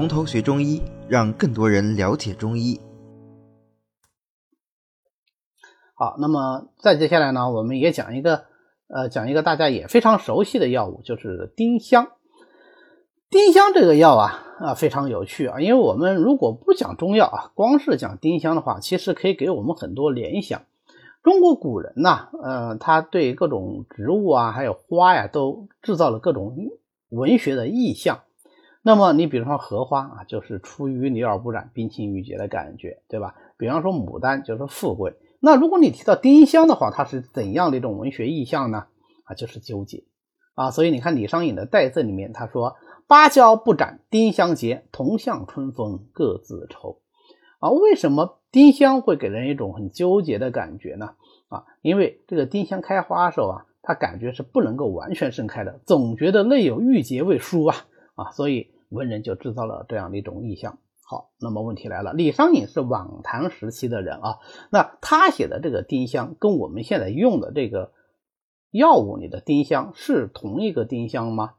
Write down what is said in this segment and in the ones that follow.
从头学中医，让更多人了解中医。好，那么再接下来呢，我们也讲一个，呃，讲一个大家也非常熟悉的药物，就是丁香。丁香这个药啊，啊非常有趣啊，因为我们如果不讲中药啊，光是讲丁香的话，其实可以给我们很多联想。中国古人呐，呃，他对各种植物啊，还有花呀，都制造了各种文学的意象。那么你比如说荷花啊，就是出淤泥而不染、冰清玉洁的感觉，对吧？比方说牡丹就是富贵。那如果你提到丁香的话，它是怎样的一种文学意象呢？啊，就是纠结啊。所以你看李商隐的《代赠》里面，他说：“芭蕉不展丁香结，同向春风各自愁。”啊，为什么丁香会给人一种很纠结的感觉呢？啊，因为这个丁香开花的时候啊，它感觉是不能够完全盛开的，总觉得内有郁结未舒啊啊，所以文人就制造了这样的一种意象。好，那么问题来了，李商隐是晚唐时期的人啊，那他写的这个丁香跟我们现在用的这个药物里的丁香是同一个丁香吗？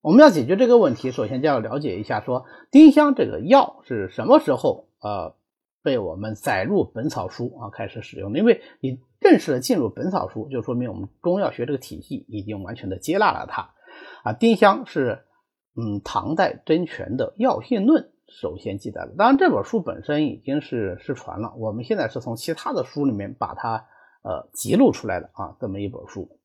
我们要解决这个问题，首先就要了解一下，说丁香这个药是什么时候？呃，被我们载入《本草书》啊，开始使用的。因为你正式的进入《本草书》，就说明我们中药学这个体系已经完全的接纳了它。啊，丁香是嗯，唐代真权的《药性论》首先记载了。当然，这本书本身已经是失传了。我们现在是从其他的书里面把它呃记录出来的啊，这么一本书。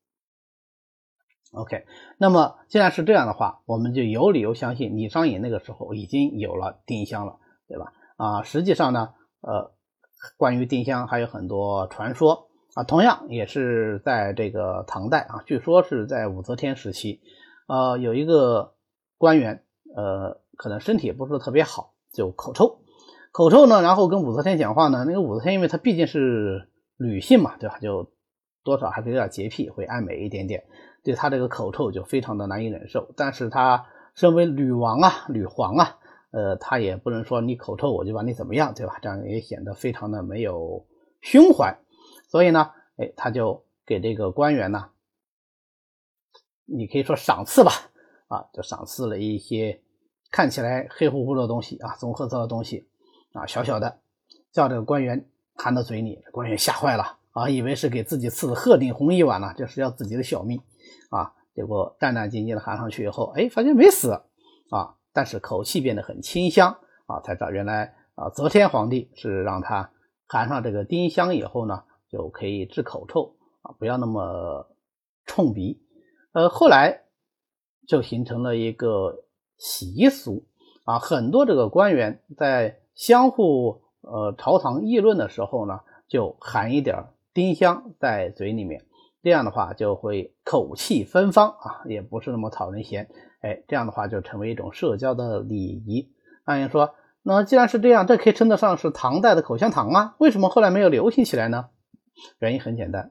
OK，那么既然是这样的话，我们就有理由相信李商隐那个时候已经有了丁香了，对吧？啊，实际上呢，呃，关于丁香还有很多传说啊，同样也是在这个唐代啊，据说是在武则天时期，呃，有一个官员，呃，可能身体也不是特别好，就口臭，口臭呢，然后跟武则天讲话呢，那个武则天因为她毕竟是女性嘛，对吧，就多少还是有点洁癖，会爱美一点点，对她这个口臭就非常的难以忍受，但是她身为女王啊，女皇啊。呃，他也不能说你口臭我就把你怎么样，对吧？这样也显得非常的没有胸怀。所以呢，哎，他就给这个官员呢，你可以说赏赐吧，啊，就赏赐了一些看起来黑乎乎的东西啊，棕褐色的东西啊，小小的，叫这个官员含到嘴里，官员吓坏了啊，以为是给自己赐的鹤顶红一碗呢，这是要自己的小命啊。结果战战兢兢的含上去以后，哎，发现没死啊。但是口气变得很清香啊，才知道原来啊，则天皇帝是让他含上这个丁香以后呢，就可以治口臭啊，不要那么冲鼻。呃，后来就形成了一个习俗啊，很多这个官员在相互呃朝堂议论的时候呢，就含一点丁香在嘴里面，这样的话就会口气芬芳啊，也不是那么讨人嫌。哎，这样的话就成为一种社交的礼仪。那人说，那既然是这样，这可以称得上是唐代的口香糖啊？为什么后来没有流行起来呢？原因很简单，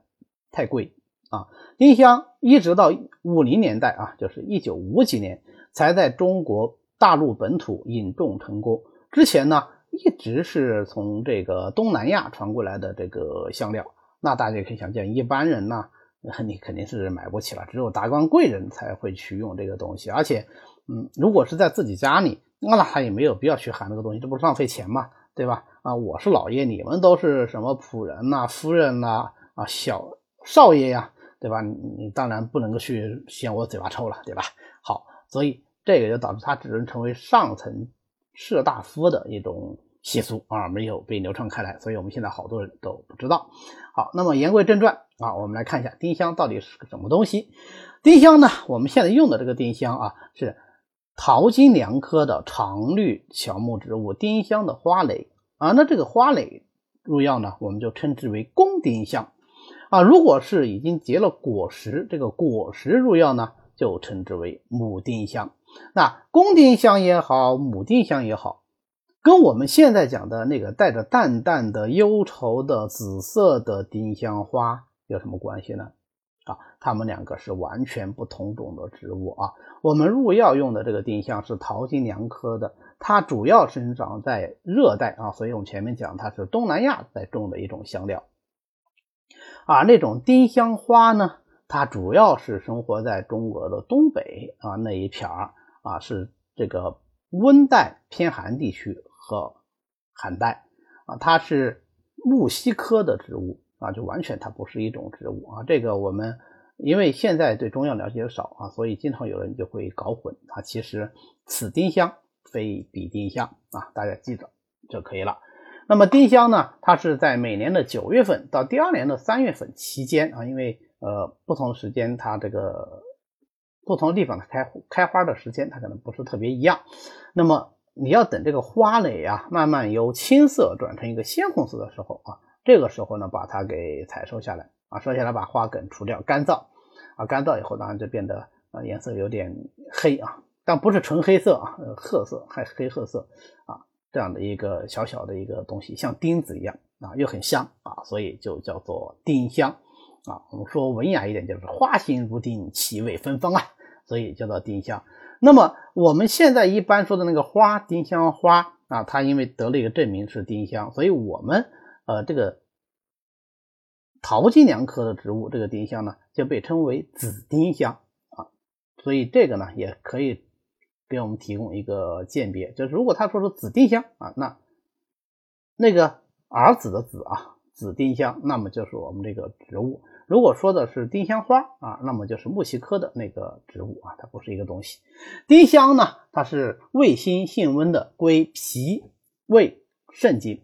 太贵啊！丁香一直到五零年代啊，就是一九五几年才在中国大陆本土引种成功。之前呢，一直是从这个东南亚传过来的这个香料。那大家可以想见，一般人呢。你肯定是买不起了，只有达官贵人才会去用这个东西。而且，嗯，如果是在自己家里，那他也没有必要去含这个东西，这不是浪费钱吗？对吧？啊，我是老爷，你们都是什么仆人呐、夫人呐、啊小少爷呀，对吧？你你当然不能够去嫌我嘴巴臭了，对吧？好，所以这个就导致他只能成为上层士大夫的一种。习俗啊，没有被流传开来，所以我们现在好多人都不知道。好，那么言归正传啊，我们来看一下丁香到底是个什么东西。丁香呢，我们现在用的这个丁香啊，是桃金娘科的常绿乔木植物丁香的花蕾啊。那这个花蕾入药呢，我们就称之为公丁香啊。如果是已经结了果实，这个果实入药呢，就称之为母丁香。那公丁香也好，母丁香也好。跟我们现在讲的那个带着淡淡的忧愁的紫色的丁香花有什么关系呢？啊，它们两个是完全不同种的植物啊。我们入药用的这个丁香是桃金娘科的，它主要生长在热带啊，所以我们前面讲它是东南亚在种的一种香料。啊，那种丁香花呢，它主要是生活在中国的东北啊那一片儿啊，是这个。温带偏寒地区和寒带啊，它是木犀科的植物啊，就完全它不是一种植物啊。这个我们因为现在对中药了解少啊，所以经常有人就会搞混啊。其实此丁香非彼丁香啊，大家记着就可以了。那么丁香呢，它是在每年的九月份到第二年的三月份期间啊，因为呃不同时间它这个。不同地方它开开花的时间它可能不是特别一样，那么你要等这个花蕾啊慢慢由青色转成一个鲜红色的时候啊，这个时候呢把它给采收下来啊，收下来把花梗除掉，干燥啊，干燥以后当然就变得啊颜色有点黑啊，但不是纯黑色啊，褐色还黑褐色啊这样的一个小小的一个东西，像钉子一样啊，又很香啊，所以就叫做丁香啊。我们说文雅一点就是花心如钉，气味芬芳啊。所以叫做丁香。那么我们现在一般说的那个花，丁香花啊，它因为得了一个证明是丁香，所以我们呃这个桃金娘科的植物，这个丁香呢就被称为紫丁香啊。所以这个呢也可以给我们提供一个鉴别，就是如果他说是紫丁香啊，那那个儿子的子啊，紫丁香，那么就是我们这个植物。如果说的是丁香花啊，那么就是木犀科的那个植物啊，它不是一个东西。丁香呢，它是味辛性温的，归脾胃肾经。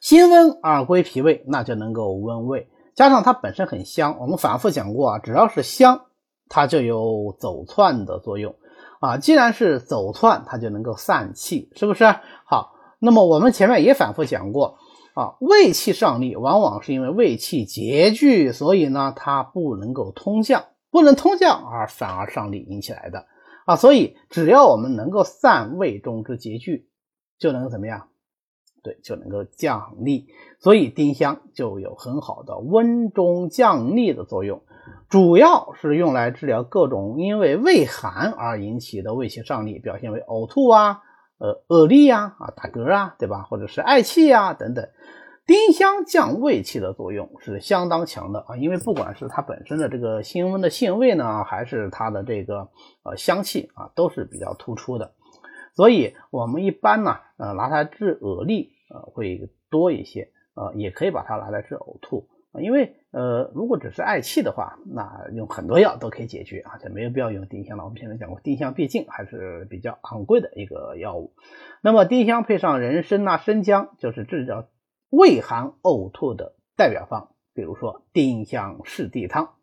辛温而归脾胃，那就能够温胃。加上它本身很香，我们反复讲过啊，只要是香，它就有走窜的作用啊。既然是走窜，它就能够散气，是不是？好，那么我们前面也反复讲过。啊，胃气上逆，往往是因为胃气拮据，所以呢，它不能够通降，不能通降而反而上逆引起来的啊。所以，只要我们能够散胃中之拮据，就能怎么样？对，就能够降逆。所以，丁香就有很好的温中降逆的作用，主要是用来治疗各种因为胃寒而引起的胃气上逆，表现为呕吐啊。呃，恶力呀，啊，打嗝啊，对吧？或者是嗳气呀，等等。丁香降胃气的作用是相当强的啊，因为不管是它本身的这个辛温的性味呢，还是它的这个呃香气啊，都是比较突出的。所以我们一般呢，呃，拿它治恶力呃会多一些，呃，也可以把它拿来治呕吐。因为呃，如果只是嗳气的话，那用很多药都可以解决而且没有必要用丁香了。我们前面讲过，丁香毕竟还是比较昂贵的一个药物。那么丁香配上人参啊、生姜，就是治疗胃寒呕吐的代表方。比如说丁香柿地汤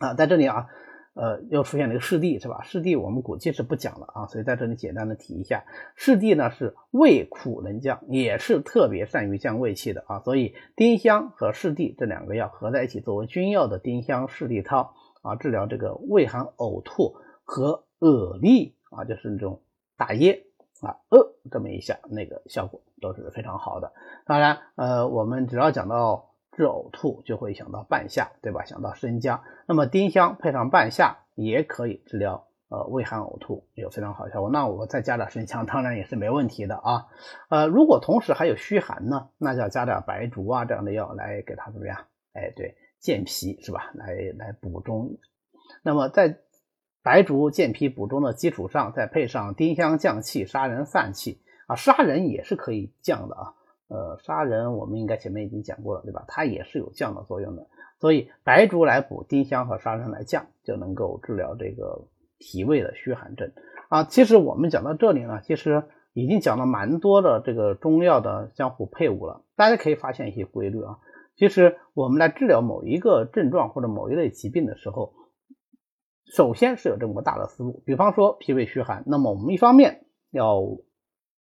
啊，在这里啊。呃，又出现了一个湿地，是吧？湿地我们估计是不讲了啊，所以在这里简单的提一下，湿地呢是胃苦能降，也是特别善于降胃气的啊，所以丁香和湿地这两个药合在一起作为君药的丁香湿地汤啊，治疗这个胃寒呕吐和恶痢啊，就是那种打噎啊呃这么一下，那个效果都是非常好的。当然，呃，我们只要讲到。治呕吐就会想到半夏，对吧？想到生姜，那么丁香配上半夏也可以治疗呃胃寒呕吐，有非常好效果。那我再加点生姜，当然也是没问题的啊。呃，如果同时还有虚寒呢，那就要加点白术啊这样的药来给它怎么样？哎，对，健脾是吧？来来补中。那么在白术健脾补中的基础上，再配上丁香降气、杀人散气啊，杀人也是可以降的啊。呃，杀人我们应该前面已经讲过了，对吧？它也是有降的作用的，所以白术来补，丁香和砂仁来降，就能够治疗这个脾胃的虚寒症啊。其实我们讲到这里呢，其实已经讲了蛮多的这个中药的相互配伍了。大家可以发现一些规律啊。其实我们来治疗某一个症状或者某一类疾病的时候，首先是有这么个大的思路。比方说脾胃虚寒，那么我们一方面要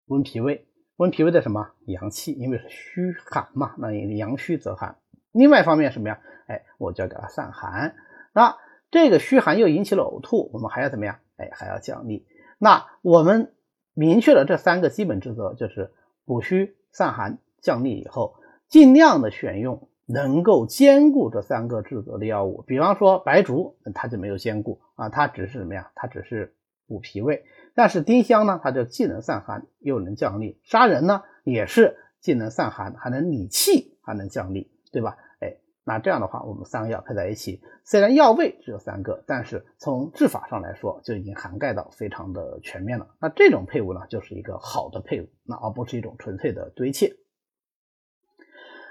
温脾胃。温脾胃的什么阳气？因为是虚寒嘛，那阳虚则寒。另外一方面什么呀？哎，我就要给它散寒。那这个虚寒又引起了呕吐，我们还要怎么样？哎，还要降逆。那我们明确了这三个基本职责，就是补虚、散寒、降逆以后，尽量的选用能够兼顾这三个职责的药物。比方说白术，它就没有兼顾啊，它只是什么呀？它只是补脾胃。但是丁香呢，它就既能散寒又能降逆；杀人呢，也是既能散寒还能理气，还能降逆，对吧？哎，那这样的话，我们三个药配在一起，虽然药味只有三个，但是从治法上来说就已经涵盖到非常的全面了。那这种配伍呢，就是一个好的配伍，那而不是一种纯粹的堆砌。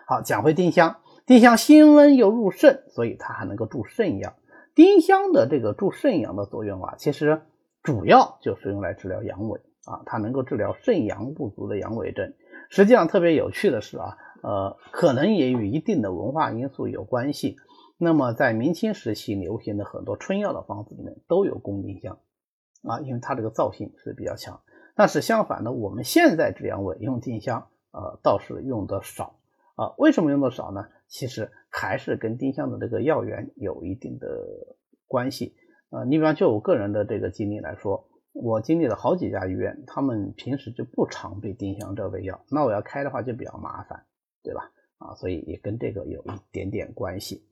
好，讲回丁香，丁香辛温又入肾，所以它还能够助肾阳。丁香的这个助肾阳的作用啊，其实主要就是用来治疗阳痿啊，它能够治疗肾阳不足的阳痿症。实际上特别有趣的是啊。呃，可能也与一定的文化因素有关系。那么，在明清时期流行的很多春药的方子里面都有宫丁香啊，因为它这个燥性是比较强。但是相反的，我们现在治阳痿用丁香，呃，倒是用的少啊。为什么用的少呢？其实还是跟丁香的这个药源有一定的关系啊。你比方就我个人的这个经历来说，我经历了好几家医院，他们平时就不常备丁香这味药，那我要开的话就比较麻烦。对吧？啊，所以也跟这个有一点点关系。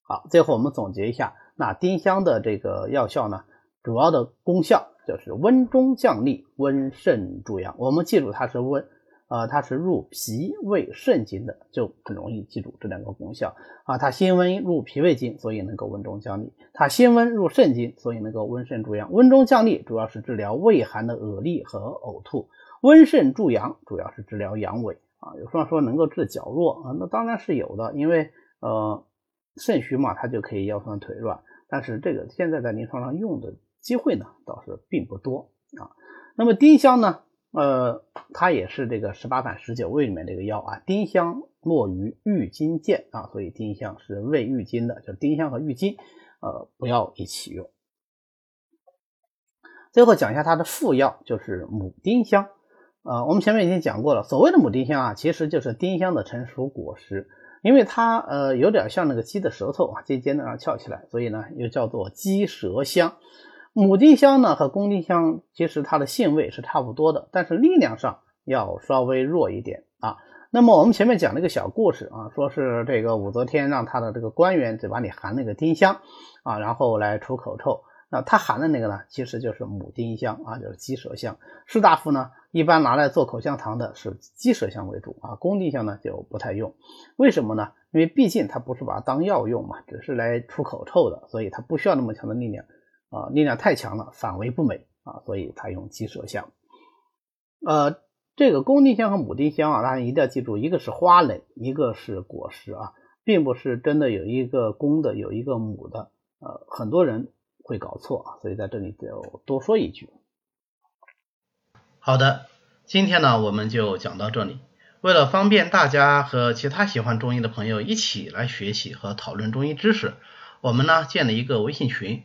好，最后我们总结一下，那丁香的这个药效呢，主要的功效就是温中降逆、温肾助阳。我们记住它是温，呃，它是入脾胃肾经的，就很容易记住这两个功效啊。它辛温入脾胃经，所以能够温中降逆；它辛温入肾经，所以能够温肾助阳。温中降逆主要是治疗胃寒的恶痢和呕吐。温肾助阳主要是治疗阳痿啊，有说说能够治脚弱啊，那当然是有的，因为呃肾虚嘛，它就可以腰酸腿软，但是这个现在在临床上用的机会呢倒是并不多啊。那么丁香呢，呃，它也是这个十八反十九味里面这个药啊，丁香落于郁金见啊，所以丁香是味郁金的，就丁香和郁金呃不要一起用。最后讲一下它的副药，就是母丁香。呃，我们前面已经讲过了，所谓的母丁香啊，其实就是丁香的成熟果实，因为它呃有点像那个鸡的舌头啊，尖尖的然后翘起来，所以呢又叫做鸡舌香。母丁香呢和公丁香其实它的性味是差不多的，但是力量上要稍微弱一点啊。那么我们前面讲了一个小故事啊，说是这个武则天让他的这个官员嘴巴里含那个丁香啊，然后来除口臭。那他含的那个呢，其实就是母丁香啊，就是鸡舌香。士大夫呢，一般拿来做口香糖的是鸡舌香为主啊，公丁香呢就不太用。为什么呢？因为毕竟它不是把它当药用嘛，只是来除口臭的，所以它不需要那么强的力量啊，力量太强了反为不美啊，所以它用鸡舌香。呃，这个公丁香和母丁香啊，大家一定要记住，一个是花蕾，一个是果实啊，并不是真的有一个公的，有一个母的。呃，很多人。会搞错，所以在这里就多说一句。好的，今天呢我们就讲到这里。为了方便大家和其他喜欢中医的朋友一起来学习和讨论中医知识，我们呢建了一个微信群，